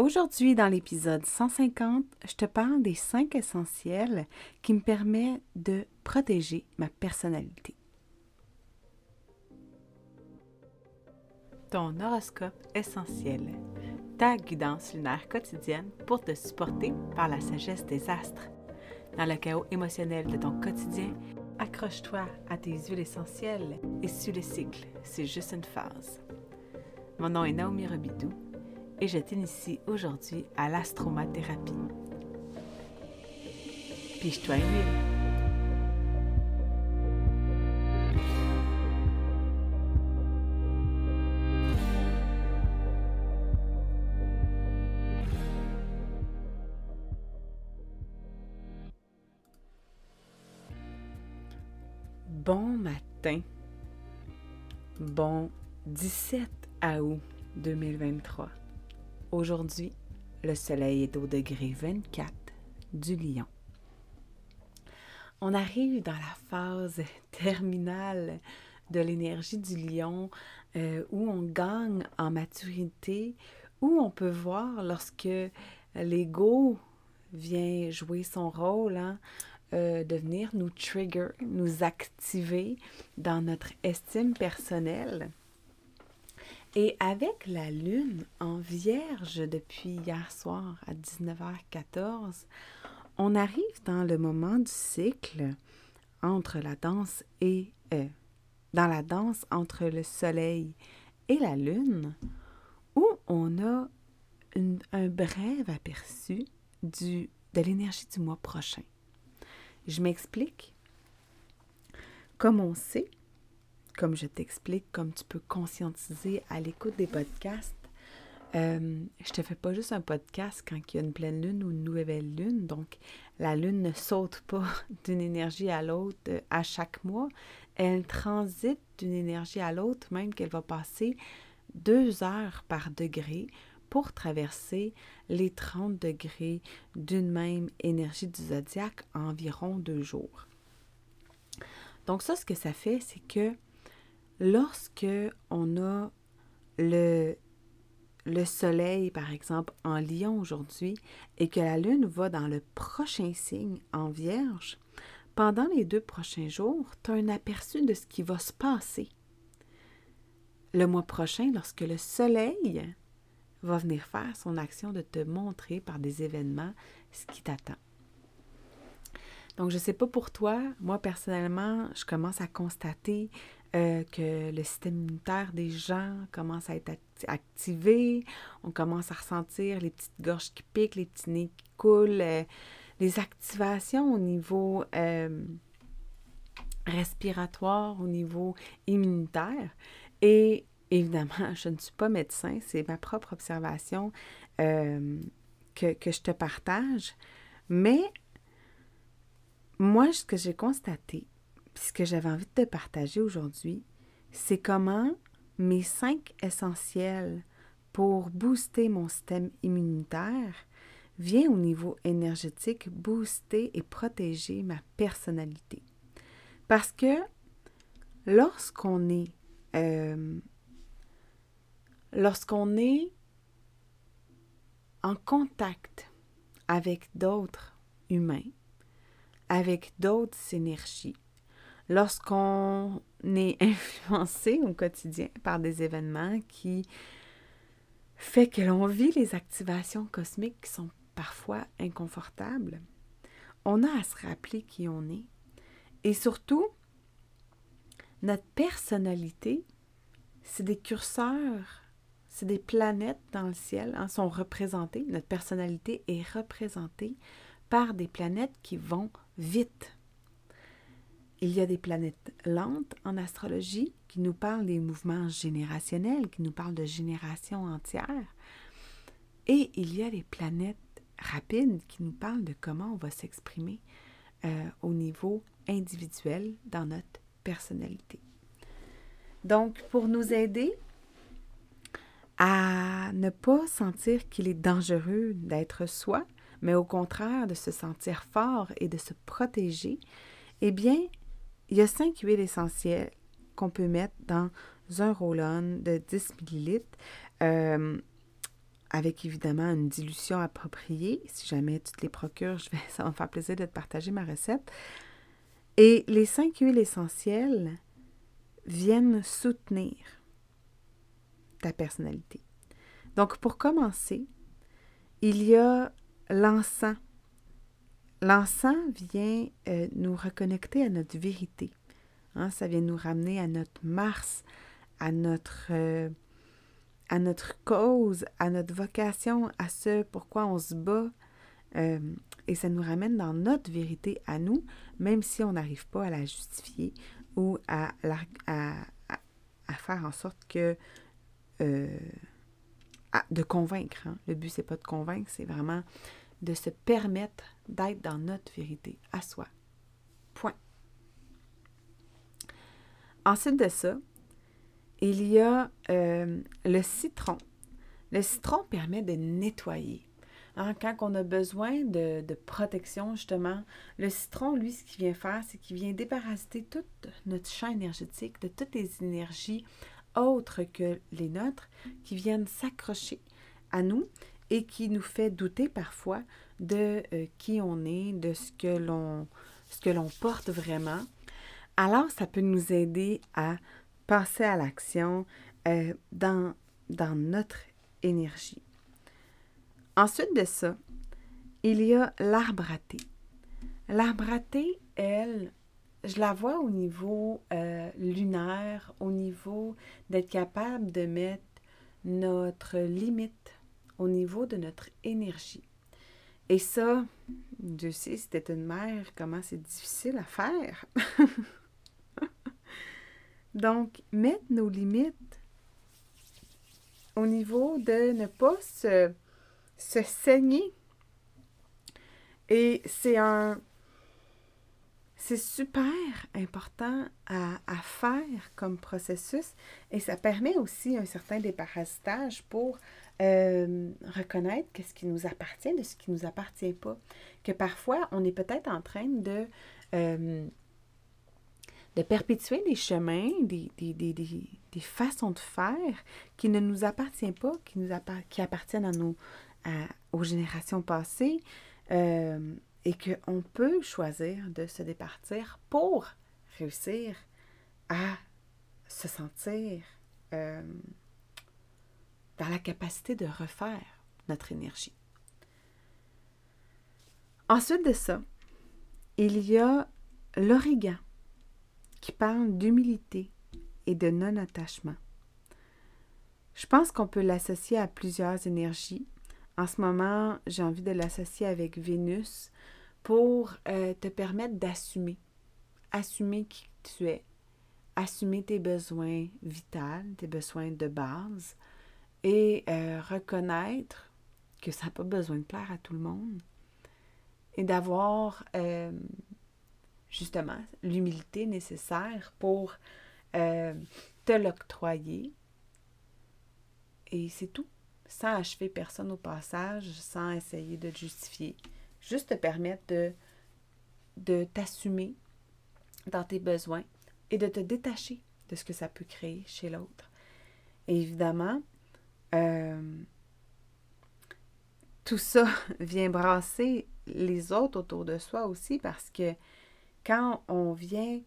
Aujourd'hui, dans l'épisode 150, je te parle des cinq essentiels qui me permettent de protéger ma personnalité. Ton horoscope essentiel, ta guidance lunaire quotidienne pour te supporter par la sagesse des astres. Dans le chaos émotionnel de ton quotidien, accroche-toi à tes huiles essentielles et suis le cycle, c'est juste une phase. Mon nom est Naomi Robidou et je t'initie aujourd'hui à l'astromathérapie. Piche-toi une huile. Bon matin. Bon 17 août 2023. Aujourd'hui, le soleil est au degré 24 du lion. On arrive dans la phase terminale de l'énergie du lion euh, où on gagne en maturité, où on peut voir lorsque l'ego vient jouer son rôle, hein, euh, de venir nous trigger, nous activer dans notre estime personnelle. Et avec la lune en vierge depuis hier soir à 19h14, on arrive dans le moment du cycle entre la danse et euh, dans la danse entre le soleil et la lune où on a un bref aperçu de l'énergie du mois prochain. Je m'explique. Comme on sait, comme je t'explique, comme tu peux conscientiser à l'écoute des podcasts. Euh, je te fais pas juste un podcast quand il y a une pleine lune ou une nouvelle lune. Donc, la lune ne saute pas d'une énergie à l'autre euh, à chaque mois. Elle transite d'une énergie à l'autre, même qu'elle va passer deux heures par degré pour traverser les 30 degrés d'une même énergie du zodiaque environ deux jours. Donc ça, ce que ça fait, c'est que lorsque on a le, le soleil, par exemple, en lion aujourd'hui, et que la lune va dans le prochain signe en vierge, pendant les deux prochains jours, tu as un aperçu de ce qui va se passer. Le mois prochain, lorsque le soleil va venir faire son action de te montrer par des événements ce qui t'attend. Donc, je ne sais pas pour toi, moi personnellement, je commence à constater euh, que le système immunitaire des gens commence à être activé, on commence à ressentir les petites gorges qui piquent, les petits nez qui coulent, euh, les activations au niveau euh, respiratoire, au niveau immunitaire. Et évidemment, je ne suis pas médecin, c'est ma propre observation que, que je te partage. Mais moi, ce que j'ai constaté, ce que j'avais envie de te partager aujourd'hui, c'est comment mes cinq essentiels pour booster mon système immunitaire vient au niveau énergétique booster et protéger ma personnalité. Parce que lorsqu'on est euh, lorsqu'on est en contact avec d'autres humains, avec d'autres énergies, lorsqu'on est influencé au quotidien par des événements qui fait que l'on vit les activations cosmiques qui sont parfois inconfortables, on a à se rappeler qui on est. Et surtout, notre personnalité, c'est des curseurs, c'est des planètes dans le ciel, hein, sont représentées. Notre personnalité est représentée par des planètes qui vont vite. Il y a des planètes lentes en astrologie qui nous parlent des mouvements générationnels, qui nous parlent de génération entière. Et il y a des planètes rapides qui nous parlent de comment on va s'exprimer euh, au niveau individuel dans notre personnalité. Donc, pour nous aider à ne pas sentir qu'il est dangereux d'être soi, mais au contraire de se sentir fort et de se protéger, eh bien, il y a cinq huiles essentielles qu'on peut mettre dans un roll-on de 10 ml. Euh, avec évidemment une dilution appropriée. Si jamais tu te les procures, je vais, ça va me faire plaisir de te partager ma recette. Et les cinq huiles essentielles viennent soutenir ta personnalité. Donc, pour commencer, il y a l'encens. L'encens vient euh, nous reconnecter à notre vérité. Hein, ça vient nous ramener à notre Mars, à notre, euh, à notre cause, à notre vocation, à ce pourquoi on se bat. Euh, et ça nous ramène dans notre vérité à nous, même si on n'arrive pas à la justifier ou à, à, faire en sorte que... De convaincre. Hein. Le but, c'est pas de convaincre, c'est vraiment de se permettre d'être dans notre vérité à soi. Point. Ensuite de ça, il y a euh, le citron. Le citron permet de nettoyer. Hein, quand on a besoin de, protection, justement, le citron, lui, ce qu'il vient faire, c'est qu'il vient déparasiter toute notre champ énergétique de toutes les énergies autres que les nôtres qui viennent s'accrocher à nous et qui nous fait douter parfois de euh, qui on est, de ce que l'on ce que l'on porte vraiment. Alors, ça peut nous aider à passer à l'action euh, dans, dans notre énergie. Ensuite de ça, il y a l'arbre à. L'arbre à elle, je la vois au niveau euh, lunaire, au niveau d'être capable de mettre notre limite au niveau de notre énergie. Et ça, Dieu sait, c'était une mère, comment c'est difficile à faire. Donc, mettre nos limites au niveau de ne pas se, se saigner. Et c'est un, c'est super important à, faire comme processus et ça permet aussi un certain déparasitage pour euh, reconnaître ce qui nous appartient de ce qui ne nous appartient pas. Que parfois, on est peut-être en train de, euh, de perpétuer des chemins, des, des, façons de faire qui ne nous appartiennent pas, qui, nous qui appartiennent à nos, aux générations passées. Euh, et qu'on peut choisir de se départir pour réussir à se sentir euh, dans la capacité de refaire notre énergie. Ensuite de ça, il y a l'origan qui parle d'humilité et de non-attachement. Je pense qu'on peut l'associer à plusieurs énergies. En ce moment, j'ai envie de l'associer avec Vénus pour euh, te permettre d'assumer. Assumer qui tu es. Assumer tes besoins vitaux, tes besoins de base et euh, reconnaître que ça n'a pas besoin de plaire à tout le monde et d'avoir euh, justement l'humilité nécessaire pour te l'octroyer. Et c'est tout, sans achever personne au passage, sans essayer de te justifier juste te permettre de, de t'assumer dans tes besoins et de te détacher de ce que ça peut créer chez l'autre. Et évidemment, euh, tout ça vient brasser les autres autour de soi aussi parce que quand on vient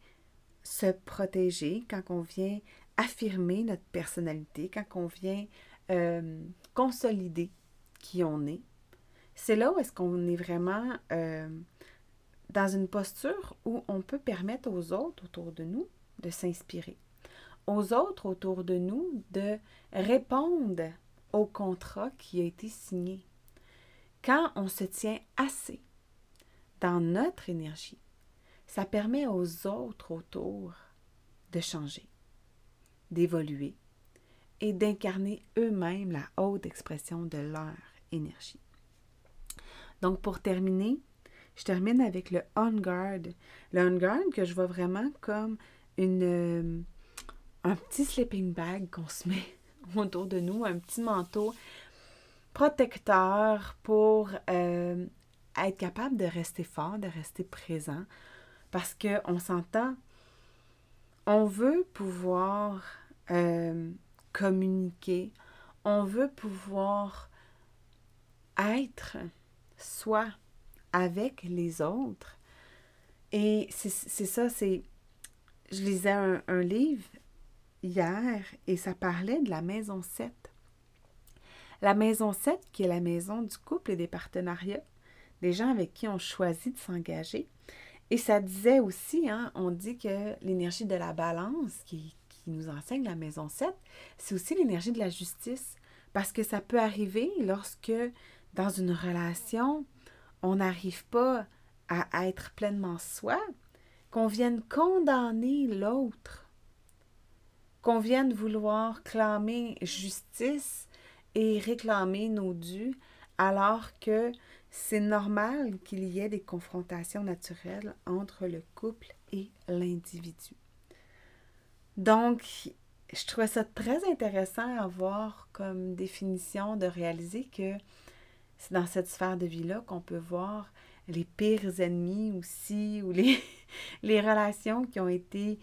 se protéger, quand on vient affirmer notre personnalité, quand on vient euh, consolider qui on est, c'est là où est-ce qu'on est vraiment euh, dans une posture où on peut permettre aux autres autour de nous de s'inspirer, aux autres autour de nous de répondre au contrat qui a été signé. Quand on se tient assez dans notre énergie, ça permet aux autres autour de changer, d'évoluer et d'incarner eux-mêmes la haute expression de leur énergie. Donc, pour terminer, je termine avec le On Guard. Le On Guard que je vois vraiment comme une, euh, un petit sleeping bag qu'on se met autour de nous, un petit manteau protecteur pour euh, être capable de rester fort, de rester présent. Parce qu'on s'entend, on veut pouvoir euh, communiquer, on veut pouvoir être soi avec les autres. Et c'est ça, c'est... Je lisais un, un, livre hier et ça parlait de la maison 7. La maison 7, qui est la maison du couple et des partenariats, des gens avec qui on choisit de s'engager. Et ça disait aussi, hein, on dit que l'énergie de la balance, qui, qui nous enseigne la maison 7, c'est aussi l'énergie de la justice. Parce que ça peut arriver lorsque, dans une relation, on n'arrive pas à être pleinement soi, qu'on vienne condamner l'autre, qu'on vienne vouloir clamer justice et réclamer nos dus, alors que c'est normal qu'il y ait des confrontations naturelles entre le couple et l'individu. Donc, je trouvais ça très intéressant à voir comme définition de réaliser que c'est dans cette sphère de vie-là qu'on peut voir les pires ennemis aussi, ou les, les relations qui ont été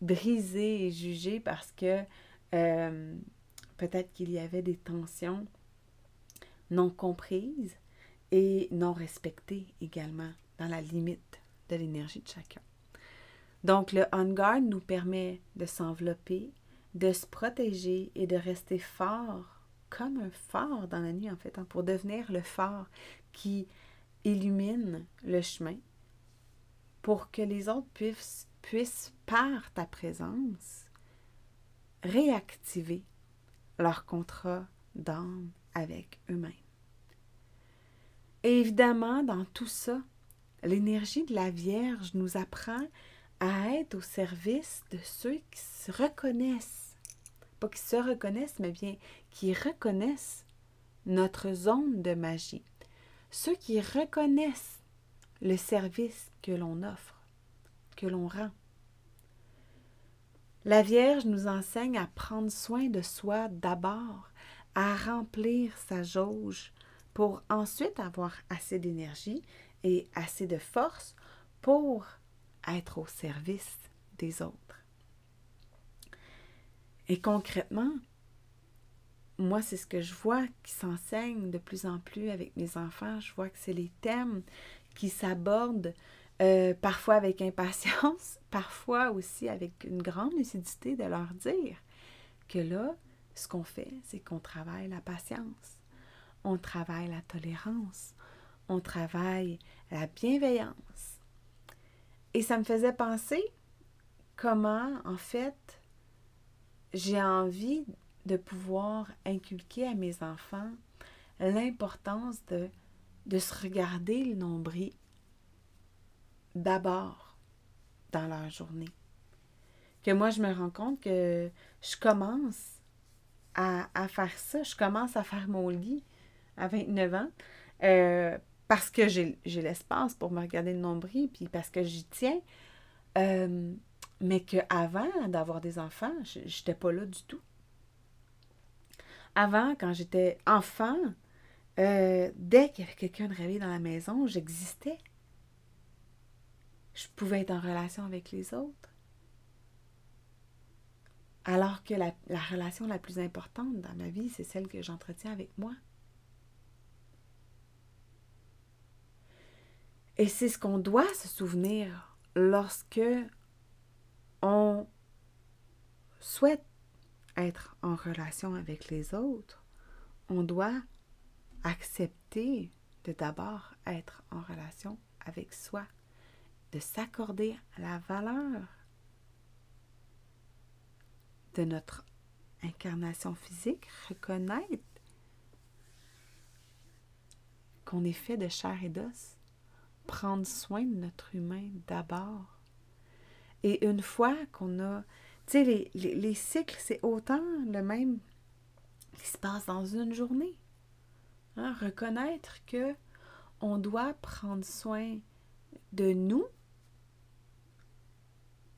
brisées et jugées parce que euh, peut-être qu'il y avait des tensions non comprises et non respectées également dans la limite de l'énergie de chacun. Donc le on-guard nous permet de s'envelopper, de se protéger et de rester fort, comme un phare dans la nuit en fait, hein, pour devenir le phare qui illumine le chemin pour que les autres puissent, puissent par ta présence, réactiver leur contrat d'âme avec eux-mêmes. Et évidemment, dans tout ça, l'énergie de la Vierge nous apprend à être au service de ceux qui se reconnaissent, pas qui se reconnaissent, mais bien qui reconnaissent notre zone de magie, ceux qui reconnaissent le service que l'on offre, l'on rend. La Vierge nous enseigne à prendre soin de soi d'abord, à remplir sa jauge pour ensuite avoir assez d'énergie et assez de force pour être au service des autres. Et concrètement, moi, c'est ce que je vois qui s'enseigne de plus en plus avec mes enfants. Je vois que c'est les thèmes qui s'abordent euh, parfois avec impatience, parfois aussi avec une grande lucidité de leur dire que là, ce qu'on fait, c'est qu'on travaille la patience, on travaille la tolérance, on travaille la bienveillance. Et ça me faisait penser comment, en fait, j'ai envie de pouvoir inculquer à mes enfants l'importance de, de se regarder le nombril d'abord dans leur journée. Que moi, je me rends compte que je commence à, faire ça. Je commence à faire mon lit à 29 ans euh, parce que j'ai l'espace pour me regarder le nombril, puis parce que j'y tiens. Euh, mais qu'avant d'avoir des enfants, je n'étais pas là du tout. Avant, quand j'étais enfant, euh, dès qu'il y avait quelqu'un de réveillé dans la maison, j'existais je pouvais être en relation avec les autres. Alors que la, relation la plus importante dans ma vie, c'est celle que j'entretiens avec moi. Et c'est ce qu'on doit se souvenir lorsque on souhaite être en relation avec les autres. On doit accepter de d'abord être en relation avec soi de s'accorder la valeur de notre incarnation physique, reconnaître qu'on est fait de chair et d'os, prendre soin de notre humain d'abord. Et une fois qu'on a, tu sais, les, les, cycles, c'est autant le même qui se passe dans une journée. Hein, reconnaître que on doit prendre soin de nous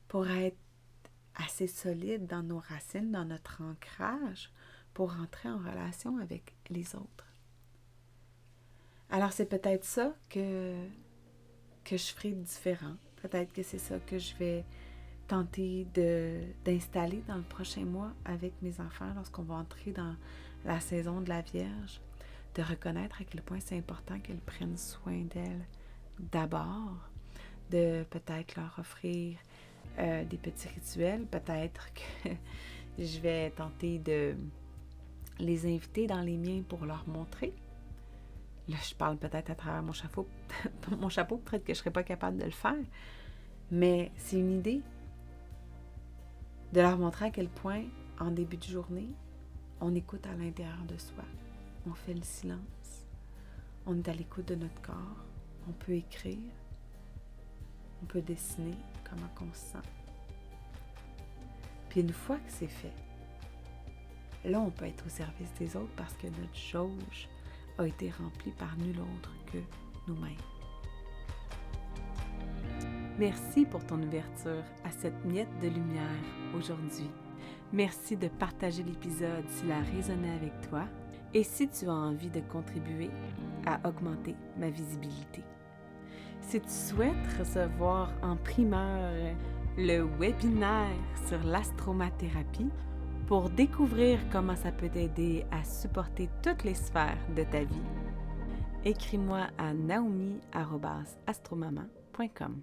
pour être assez solide dans nos racines, dans notre ancrage, pour entrer en relation avec les autres. Alors c'est peut-être ça que, que je ferai différent. Peut-être que c'est ça que je vais tenter d'installer dans le prochain mois avec mes enfants lorsqu'on va entrer dans la saison de la Vierge. de reconnaître à quel point c'est important qu'elles prennent soin d'elles d'abord, de peut-être leur offrir euh, des petits rituels, peut-être que je vais tenter de les inviter dans les miens pour leur montrer. Là, je parle peut-être à travers mon chapeau, mon chapeau, peut-être que je ne serais pas capable de le faire, mais c'est une idée de leur montrer à quel point, en début de journée, on écoute à l'intérieur de soi. On fait le silence. On est à l'écoute de notre corps. On peut écrire. On peut dessiner comment on se sent. Puis une fois que c'est fait, là, on peut être au service des autres parce que notre jauge a été remplie par nul autre que nous-mêmes. Merci pour ton ouverture à cette miette de lumière aujourd'hui. Merci de partager l'épisode s'il a résonné avec toi et si tu as envie de contribuer à augmenter ma visibilité. Si tu souhaites recevoir en primeur le webinaire sur l'astromathérapie pour découvrir comment ça peut t'aider à supporter toutes les sphères de ta vie, écris-moi à naomi.astromaman.com.